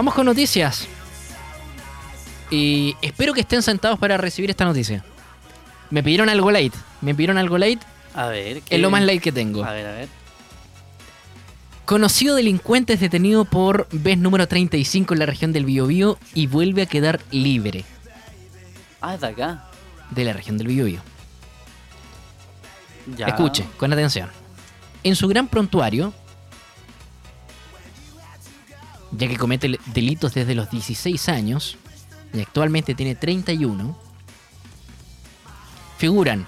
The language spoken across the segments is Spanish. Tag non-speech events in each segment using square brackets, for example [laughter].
vamos con noticias. Y espero que estén sentados para recibir esta noticia. Me pidieron algo light. Me pidieron algo light. A ver. ¿qué- Es lo más light que tengo. A ver, a ver. Conocido delincuente es detenido por vez número 35 en la región del Biobío y vuelve a quedar libre Ah, es de acá. de la región del Biobío. Ya. Escuche, con atención. En su gran prontuario, ya que comete delitos desde los 16 años y actualmente tiene 31, figuran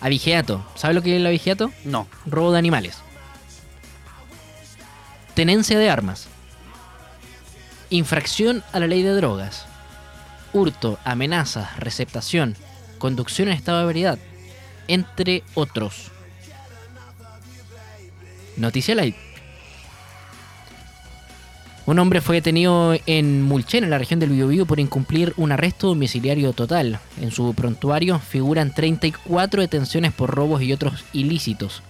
abigeato. ¿Sabe lo que es el abigeato? No. Robo de animales. Tenencia de armas. Infracción a la ley de drogas. Hurto, amenazas, receptación, conducción en estado de ebriedad, entre otros. Noticia light. Un hombre fue detenido en Mulchen, en la región del Biobío, por incumplir un arresto domiciliario total. En su prontuario figuran 34 detenciones por robos y otros ilícitos.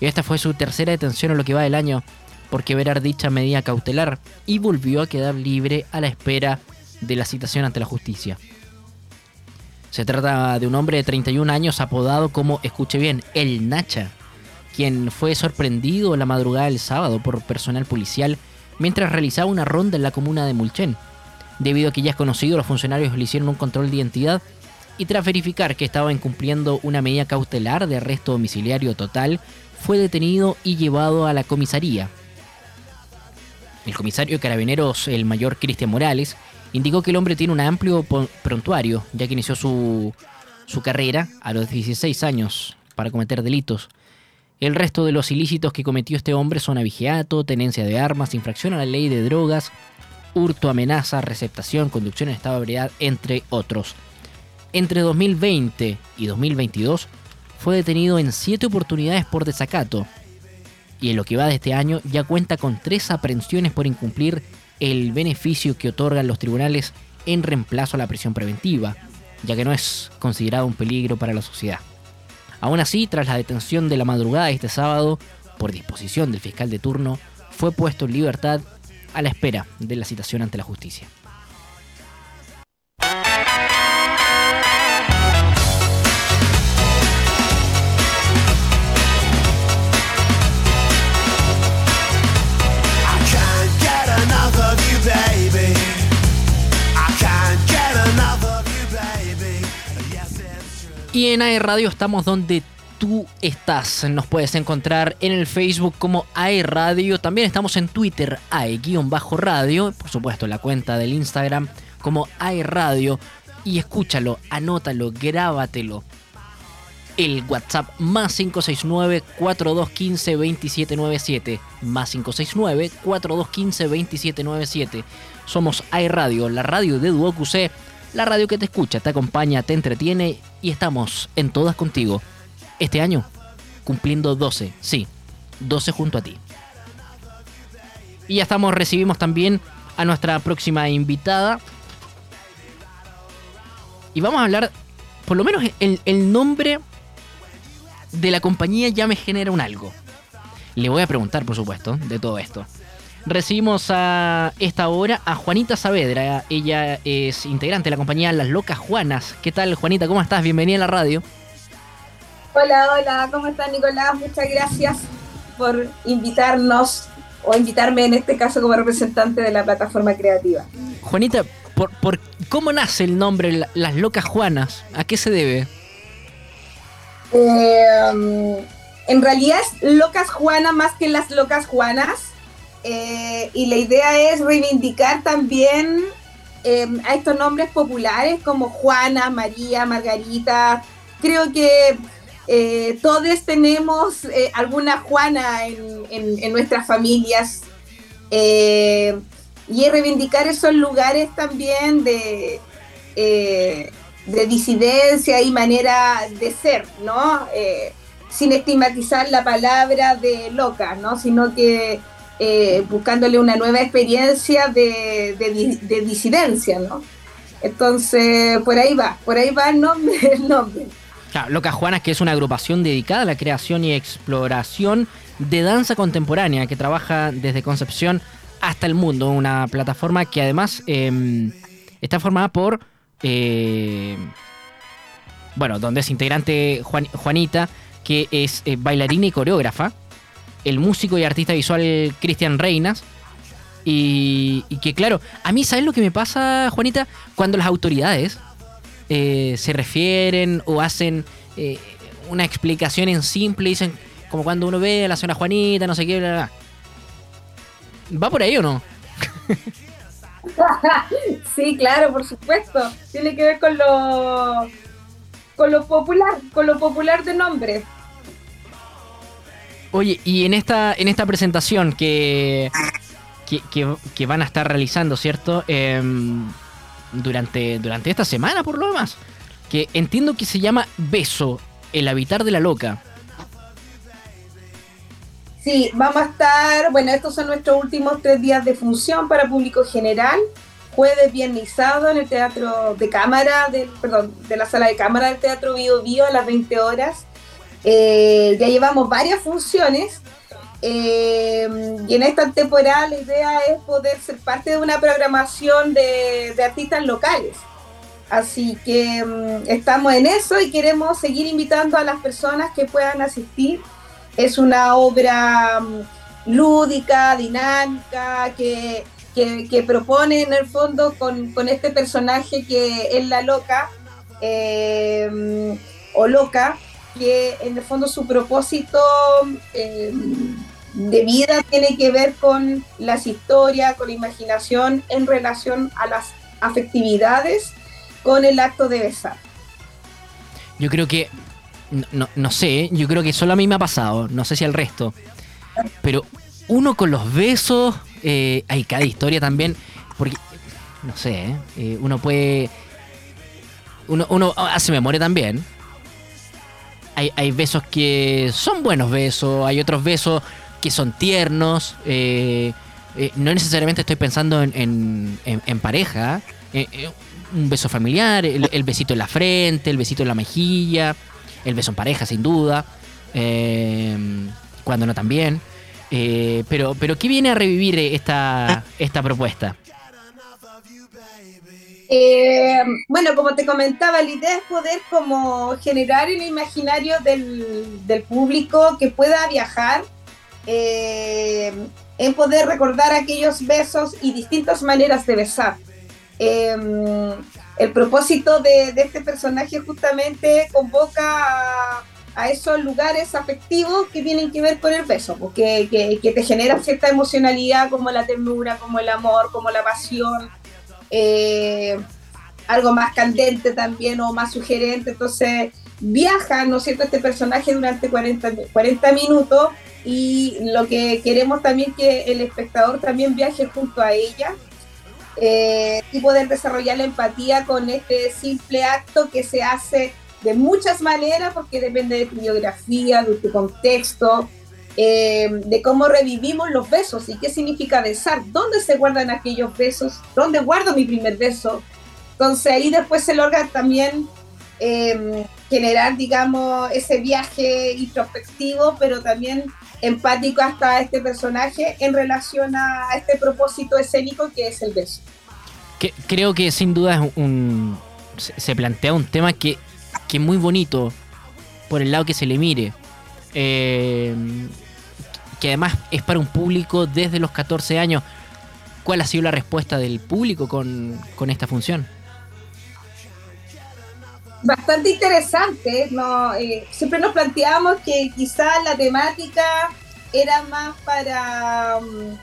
Y esta fue su tercera detención en lo que va del año por quebrar dicha medida cautelar y volvió a quedar libre a la espera de la citación ante la justicia. Se trata de un hombre de 31 años apodado como, escuche bien, el Nacha, quien fue sorprendido la madrugada del sábado por personal policial mientras realizaba una ronda en la comuna de Mulchen. Debido a que ya es conocido, los funcionarios le hicieron un control de identidad y tras verificar que estaba incumpliendo una medida cautelar de arresto domiciliario total, fue detenido y llevado a la comisaría. El comisario de carabineros, el mayor Cristian Morales, indicó que el hombre tiene un amplio prontuario, ya que inició su, su carrera a los 16 años para cometer delitos. El resto de los ilícitos que cometió este hombre son abigeato, tenencia de armas, infracción a la ley de drogas, hurto, amenaza, receptación, conducción en estado de ebriedad, entre otros. Entre 2020 y 2022 fue detenido en 7 oportunidades por desacato y en lo que va de este año ya cuenta con 3 aprehensiones por incumplir el beneficio que otorgan los tribunales en reemplazo a la prisión preventiva, ya que no es considerado un peligro para la sociedad. Aún así, tras la detención de la madrugada este sábado, por disposición del fiscal de turno, fue puesto en libertad a la espera de la citación ante la justicia. Y en AE Radio estamos donde tú estás. Nos puedes encontrar en el Facebook como AE Radio. También estamos en Twitter, AE-radio. Por supuesto, la cuenta del Instagram como AE Radio. Y escúchalo, anótalo, grábatelo. El WhatsApp más 569-4215-2797. Más 569-4215-2797. Somos AE Radio, la radio de Duoc la radio que te escucha, te acompaña, te entretiene y estamos en todas contigo. Este año, cumpliendo 12, sí, 12 junto a ti. Y ya estamos, recibimos también a nuestra próxima invitada. Y vamos a hablar, por lo menos el, el nombre de la compañía ya me genera un algo. Le voy a preguntar, por supuesto, de todo esto. Recibimos a esta hora a Juanita Saavedra. Ella es integrante de la compañía Las Locas Juanas. ¿Qué tal, Juanita? ¿Cómo estás? Bienvenida a la radio. Hola, hola, ¿cómo estás Nicolás? Muchas gracias por invitarnos o invitarme en este caso como representante de la plataforma creativa. Juanita, por, por- ¿cómo nace el nombre La- Las Locas Juanas? ¿A qué se debe? Eh, en realidad es Locas Juanas más que las Locas Juanas eh, y la idea es reivindicar también eh, a estos nombres populares como Juana, María, Margarita. Creo que eh, todos tenemos eh, alguna Juana en, en- nuestras familias y reivindicar esos lugares también de, de disidencia y manera de ser, ¿no? Sin estigmatizar la palabra de loca, ¿no? Sino que eh, buscándole una nueva experiencia de, de, disidencia, ¿no? Entonces, por ahí va, por ahí va el nombre. [laughs] El nombre. Claro, Loca Juanas, que es una agrupación dedicada a la creación y exploración de danza contemporánea que trabaja desde Concepción hasta el mundo. Una plataforma que además em, está formada por. Eh, bueno, donde es integrante Juanita, que es eh, bailarina y coreógrafa. El músico y artista visual Cristian Reinas. Y, que claro, a mí, ¿sabes lo que me pasa, Juanita? Cuando las autoridades eh, se refieren o hacen una explicación en simple dicen, como cuando uno ve a la señora Juanita, no sé qué, bla, bla. ¿Va por ahí o no? [laughs] sí, claro, por supuesto. Tiene que ver con lo con lo popular, con lo popular de nombre. Oye, y en esta, en esta presentación que, que, van a estar realizando, ¿cierto? Em, durante, durante esta semana, por lo demás. Que entiendo que se llama Beso, el habitar de la loca. Sí, vamos a estar, bueno, estos son nuestros últimos tres días de función para público general, jueves, viernes y sábado en el Teatro de Cámara, perdón, de la Sala de Cámara del Teatro Bio Bio a las 20 horas. Eh, ya llevamos varias funciones eh, y en esta temporada la idea es poder ser parte de una programación de, artistas locales. Así que mm, estamos en eso y queremos seguir invitando a las personas que puedan asistir es una obra mm, lúdica, dinámica, que, propone en el fondo con, este personaje que es la loca em, o loca, que en el fondo su propósito em, de vida tiene que ver con las historias, con la imaginación en relación a las afectividades con el acto de besar. Yo creo que no, no, sé, yo creo que solo a mí me ha pasado, no sé si al resto. Pero uno con los besos, eh, hay cada historia también, porque, no sé, eh, uno puede... Uno, uno hace memoria también. Hay, hay, besos que son buenos besos, hay otros besos que son tiernos. Eh, no necesariamente estoy pensando en, en, pareja. un beso familiar, el, el, besito en la frente, el besito en la mejilla el beso en pareja, sin duda. Eh, cuando no también. Eh, pero, pero, ¿qué viene a revivir esta, esta propuesta? Eh, bueno, como te comentaba, la idea es poder como generar el imaginario del, del público que pueda viajar, en poder recordar aquellos besos y distintas maneras de besar. El propósito de, este personaje justamente convoca a, esos lugares afectivos que tienen que ver con el beso, porque que, te genera cierta emocionalidad como la ternura, como el amor, como la pasión, eh, algo más candente también o más sugerente. Entonces viaja, ¿no es cierto?, este personaje durante 40, 40 minutos y lo que queremos también que el espectador también viaje junto a ella eh, y poder desarrollar la empatía con este simple acto que se hace de muchas maneras porque depende de tu biografía, de tu contexto, eh, de cómo revivimos los besos y qué significa besar, dónde se guardan aquellos besos, dónde guardo mi primer beso. Entonces ahí después se logra también eh, generar, digamos, ese viaje introspectivo, pero también empático hasta este personaje en relación a este propósito escénico que es el beso. Creo que sin duda es un, se plantea un tema que, que es muy bonito por el lado que se le mire. Eh, que además es para un público desde los 14 años. ¿Cuál ha sido la respuesta del público con, con esta función? bastante interesante. ¿no? Eh, siempre nos planteamos que quizás la temática era más para um,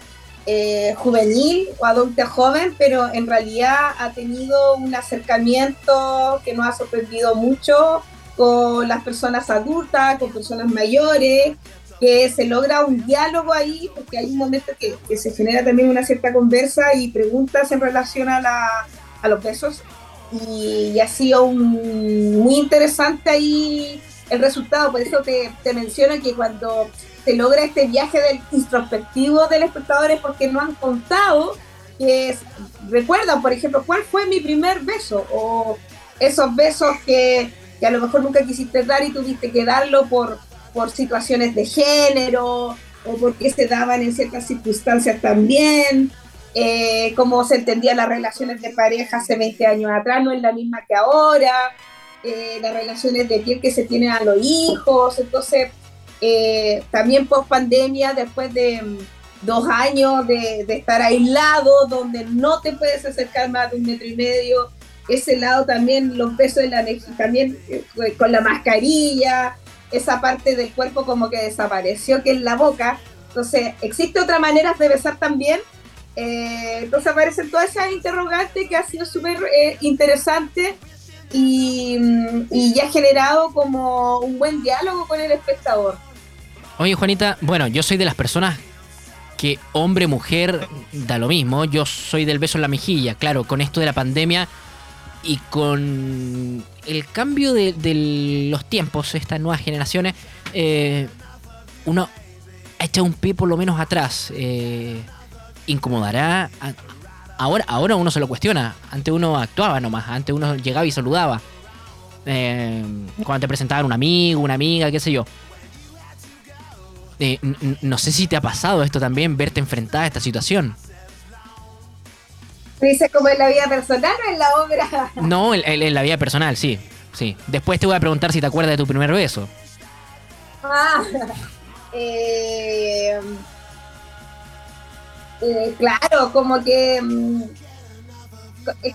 eh, juvenil o adulto joven, pero en realidad ha tenido un acercamiento que nos ha sorprendido mucho con las personas adultas, con personas mayores, que se logra un diálogo ahí, porque hay un momento que, que se genera también una cierta conversa y preguntas en relación a, la, a los besos y, ha sido muy interesante ahí el resultado. Por eso te, te menciono que cuando se logra este viaje del introspectivo del espectador es porque no han contado que es, recuerdan, por ejemplo, cuál fue mi primer beso o esos besos que, que a lo mejor nunca quisiste dar y tuviste que darlo por, por situaciones de género o porque se daban en ciertas circunstancias también, eh, cómo se entendían las relaciones de pareja hace 20 años atrás, no es la misma que ahora, eh, las relaciones de piel que se tienen a los hijos, entonces eh, también post pandemia, después de mm, dos años de, de estar aislado, donde no te puedes acercar más de un metro y medio, ese lado también, los besos de la también eh, con la mascarilla, esa parte del cuerpo como que desapareció, que es la boca. Entonces, ¿existe otra manera de besar también? Eh, entonces aparecen todas esas interrogantes que ha sido súper eh, interesante y, mm, y ya ha generado como un buen diálogo con el espectador. Oye, Juanita, bueno, yo soy de las personas que hombre, mujer, da lo mismo. Yo soy del beso en la mejilla. Claro, con esto de la pandemia y con el cambio de, de los tiempos, estas nuevas generaciones, eh, uno ha echado un pie por lo menos atrás. Eh, ¿Incomodará? Ahora, ahora uno se lo cuestiona. Antes uno actuaba nomás. Antes uno llegaba y saludaba. Eh, cuando te presentaban un amigo, una amiga, qué sé yo. Eh, no sé si te ha pasado esto también, verte enfrentada a esta situación. Dice como en la vida personal o en la obra. [laughs] No, en, en- en la vida personal, sí. sí. Después te voy a preguntar si te acuerdas de tu primer beso. Ah, eh, eh, claro, como que mm, eh,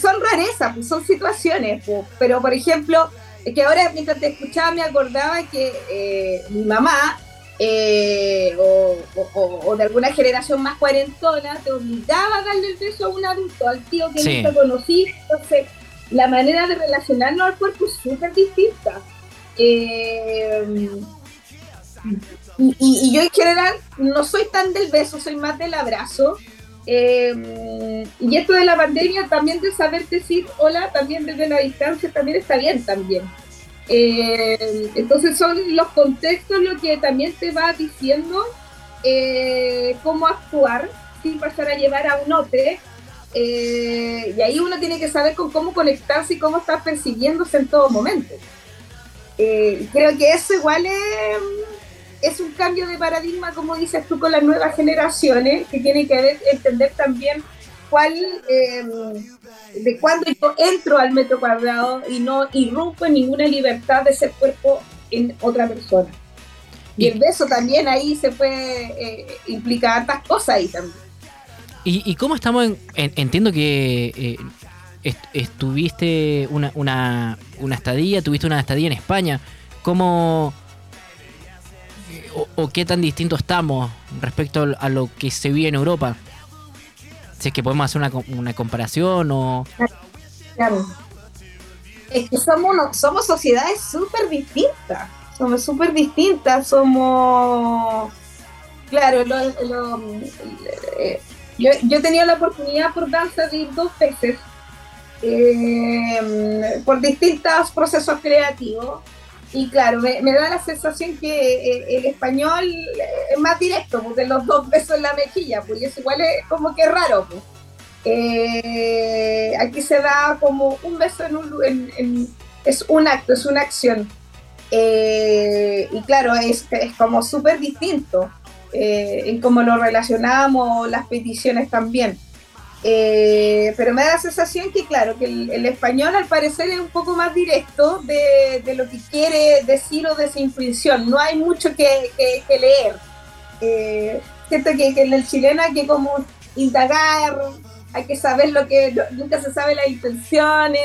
son rarezas, pues, son situaciones, pues, pero por ejemplo, es que ahora mientras te escuchaba me acordaba que eh, mi mamá eh, o, o- o- o de alguna generación más cuarentona te obligaba a darle el beso a un adulto, al tío que Sí. nunca conocí, entonces la manera de relacionarnos al cuerpo es súper distinta. Eh, y, y- y yo en general no soy tan del beso, soy más del abrazo. Eh, y esto de la pandemia también de saber decir hola, también desde la distancia, también está bien también. Eh, entonces son los contextos lo que también te va diciendo eh, cómo actuar sin pasar a llevar a un otro. Eh, y ahí uno tiene que saber cómo conectarse y cómo estar percibiéndose en todo momento. Creo que eso igual es, es un cambio de paradigma, como dices tú, con las nuevas generaciones, que tiene que entender también cuál, eh, de cuándo yo entro al metro cuadrado y no irrumpo en ninguna libertad de ese cuerpo en otra persona. Y el beso también ahí se puede eh, implicar tantas cosas ahí también. ¿Y, y cómo estamos? en- en- entiendo que eh, est- estuviste una, una, una estadía, tuviste una estadía en España. ¿Cómo o, o qué tan distinto estamos respecto a lo que se vive en Europa? Si es que podemos hacer una, una comparación o... Claro. Es que somos, uno- somos sociedades súper distintas. Somos súper distintas. Somos. Claro, lo- eh, yo, yo he tenido la oportunidad por danza de ir dos veces eh, por distintos procesos creativos. Y claro, me, da la sensación que eh, el español es más directo, porque los dos besos en la mejilla, pues eso igual es como que raro. Pues. Eh, aquí se da como un beso en un es un acto, es una acción. Eh, y claro, es, es como súper distinto en cómo lo relacionamos, las peticiones también. Eh, pero me da la sensación que, claro, que el, español al parecer es un poco más directo de, lo que quiere decir o de su intuición. No hay mucho que, leer. Eh, siento que, en el chileno hay que como indagar, hay que saber lo que, nunca se sabe las intenciones.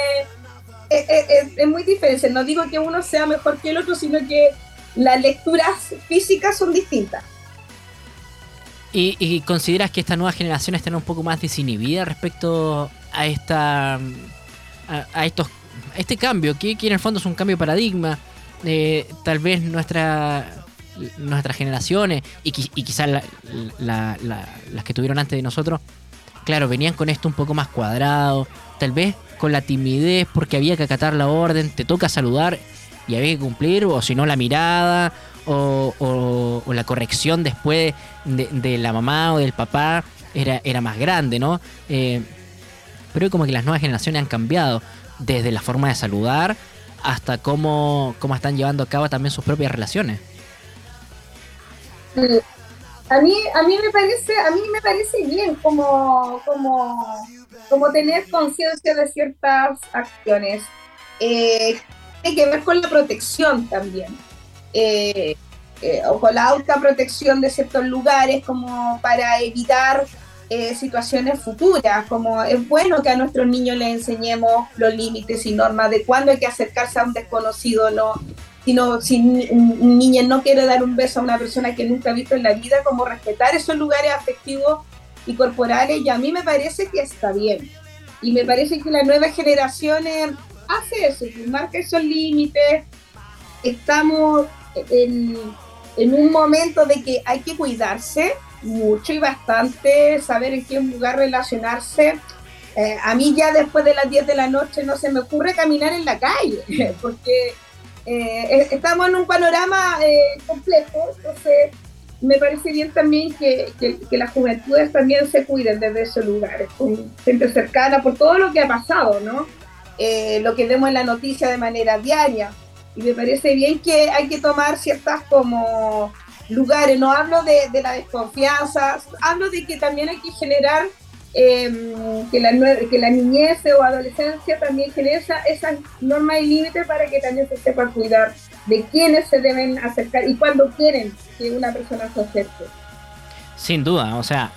Es, es- es- es muy diferente. No digo que uno sea mejor que el otro, sino que las lecturas físicas son distintas. ¿Y, y consideras que estas nuevas generaciones están un poco más desinhibidas respecto a esta a, estos a este cambio que, que en el fondo es un cambio de paradigma. Eh, tal vez nuestra nuestras generaciones y, y quizás la- las que tuvieron antes de nosotros claro venían con esto un poco más cuadrado. Tal vez con la timidez porque había que acatar la orden te toca saludar y había que cumplir, o si no la mirada, o, la corrección después de, la mamá o del papá era, era más grande, ¿no? Eh, pero como que las nuevas generaciones han cambiado, desde la forma de saludar hasta cómo, cómo están llevando a cabo también sus propias relaciones. Sí. A mí, a mí me parece, a mí me parece bien como, como, como tener conciencia de ciertas acciones. Eh, tiene que ver con la protección también. Eh, eh, o con la autoprotección de ciertos lugares como para evitar eh, situaciones futuras, como es bueno que a nuestros niños les enseñemos los límites y normas de cuándo hay que acercarse a un desconocido, no, sino si un niño no quiere dar un beso a una persona que nunca ha visto en la vida, como respetar esos lugares afectivos y corporales, y a mí me parece que está bien. Y me parece que la nueva generación eh, hace eso, que marca esos límites. Estamos en, en un momento de que hay que cuidarse mucho y bastante, saber en qué lugar relacionarse. Eh, a mí ya después de las 10 de la noche no se me ocurre caminar en la calle, [laughs] porque eh, estamos en un panorama eh, complejo, entonces me parece bien también que, que, que, las juventudes también se cuiden desde esos lugares, con gente cercana, por todo lo que ha pasado, ¿no? Eh, lo que vemos en la noticia de manera diaria. Y me parece bien que hay que tomar ciertas como lugares, no hablo de, de la desconfianza, hablo de que también hay que generar eh, que, la, que la niñez o adolescencia también genere esa, esas normas y límites para que también se sepa cuidar de quiénes se deben acercar y cuándo quieren que una persona se acerque. Sin duda, o sea,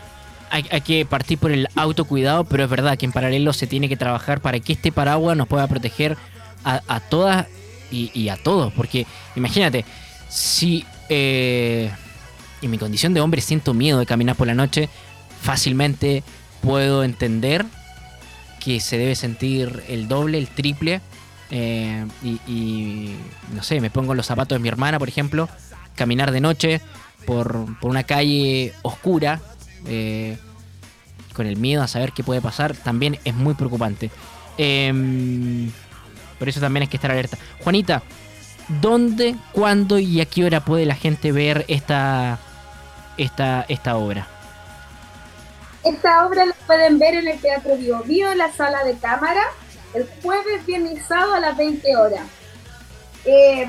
hay, hay, que partir por el autocuidado, pero es verdad que en paralelo se tiene que trabajar para que este paraguas nos pueda proteger a, a todas y, a todos, porque imagínate, si eh, en mi condición de hombre siento miedo de caminar por la noche, fácilmente puedo entender que se debe sentir el doble, el triple. Eh, y, no sé, me pongo los zapatos de mi hermana, por ejemplo, caminar de noche por, por una calle oscura, eh, con el miedo a saber qué puede pasar, también es muy preocupante. Eh, por eso también hay que estar alerta. Juanita, ¿dónde, cuándo y a qué hora puede la gente ver esta, esta, esta obra? Esta obra la pueden ver en el Teatro Bio Bio, en la sala de cámara, el jueves, viernes y sábado a las 20 horas. Eh,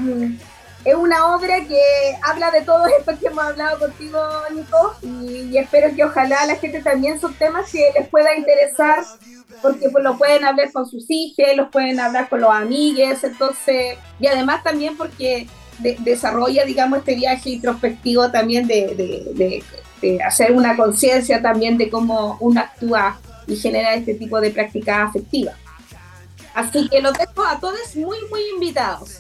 es una obra que habla de todo esto que hemos hablado contigo, Nico, y, y, espero que ojalá la gente también son temas que les pueda interesar, porque pues lo pueden hablar con sus hijos, los pueden hablar con los amigues, entonces, y además también porque de, desarrolla, digamos, este viaje introspectivo también de, de, de hacer una conciencia también de cómo uno actúa y genera este tipo de prácticas afectivas. Así que los dejo a todos muy, muy invitados.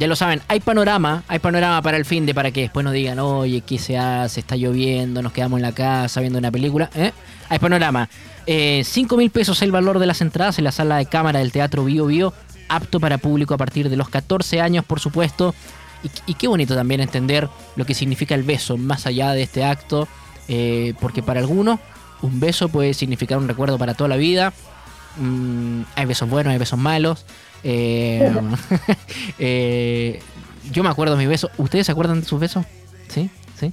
Ya lo saben, hay panorama, hay panorama para el fin de para que después nos digan, oye, ¿qué se hace? Está lloviendo, nos quedamos en la casa viendo una película. ¿eh? Hay panorama. Eh, 5 mil pesos el valor de las entradas en la sala de cámara del Teatro Bio Bio, apto para público a partir de los 14 años, por supuesto. Y, y, qué bonito también entender lo que significa el beso más allá de este acto, eh, porque para algunos un beso puede significar un recuerdo para toda la vida. Mm, hay besos buenos, hay besos malos. Eh, [laughs] eh, yo me acuerdo de mis besos. ¿Ustedes se acuerdan de sus besos? Sí, sí.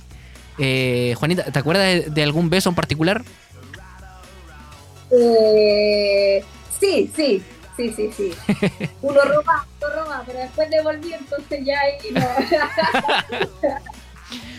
Eh, Juanita, ¿te acuerdas de, de, algún beso en particular? sí, sí, Sí, sí, sí. [laughs] Uno roba, uno roba, pero después devolví, entonces ya ahí no.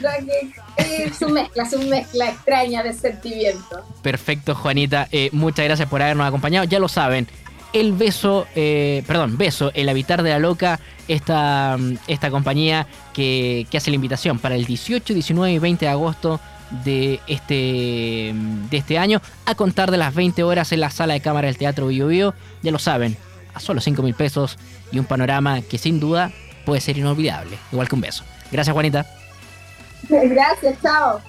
[laughs] es su mezcla, su mezcla extraña de sentimientos. Perfecto, Juanita. Eh, muchas gracias por habernos acompañado. Ya lo saben. El beso, eh, perdón, beso, el habitar de la loca, esta, esta compañía que, que hace la invitación para el 18, 19 y 20 de agosto de este, de este año a contar de las 20 horas en la sala de cámara del Teatro Bio Bio. Ya lo saben, a solo 5 mil pesos y un panorama que sin duda puede ser inolvidable, igual que un beso. Gracias, Juanita. [laughs] Gracias, chao.